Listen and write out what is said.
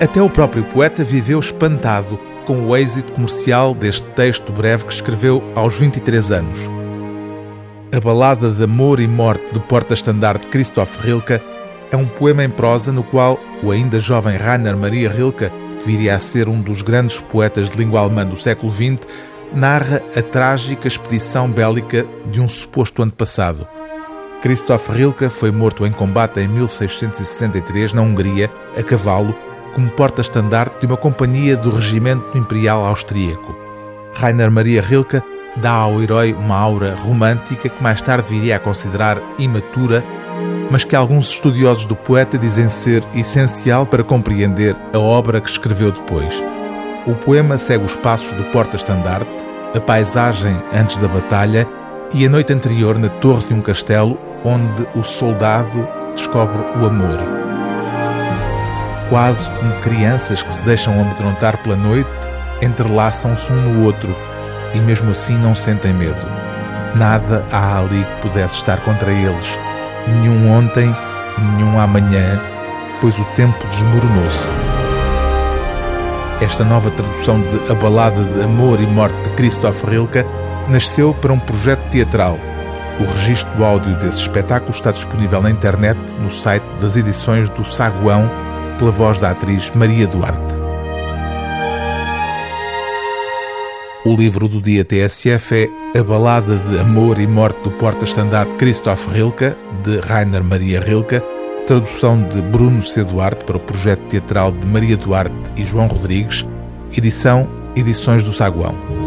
Até o próprio poeta viveu espantado com o êxito comercial deste texto breve que escreveu aos 23 anos. A balada de amor e morte do porta-estandarte Christoph Rilke é um poema em prosa no qual o ainda jovem Rainer Maria Rilke, que viria a ser um dos grandes poetas de língua alemã do século XX, narra a trágica expedição bélica de um suposto antepassado. Christoph Rilke foi morto em combate em 1663 na Hungria, a cavalo, como porta-estandarte de uma companhia do Regimento Imperial Austríaco. Rainer Maria Rilke dá ao herói uma aura romântica que mais tarde viria a considerar imatura, mas que alguns estudiosos do poeta dizem ser essencial para compreender a obra que escreveu depois. O poema segue os passos do porta-estandarte, a paisagem antes da batalha e a noite anterior na torre de um castelo onde o soldado descobre o amor. Quase como crianças que se deixam amedrontar pela noite, entrelaçam-se um no outro e mesmo assim não sentem medo. Nada há ali que pudesse estar contra eles, nenhum ontem, nenhum amanhã, pois o tempo desmoronou-se. Esta nova tradução de A Balada de Amor e Morte de Christoph Rilke nasceu para um projeto teatral. O registro áudio desse espetáculo está disponível na internet no site das edições do Saguão, pela voz da atriz Maria Duarte. O livro do dia TSF é A Balada de Amor e Morte do porta-estandarte Christoph Rilke, de Rainer Maria Rilke, tradução de Bruno C. Duarte para o projeto teatral de Maria Duarte e João Rodrigues, edição Edições do Saguão.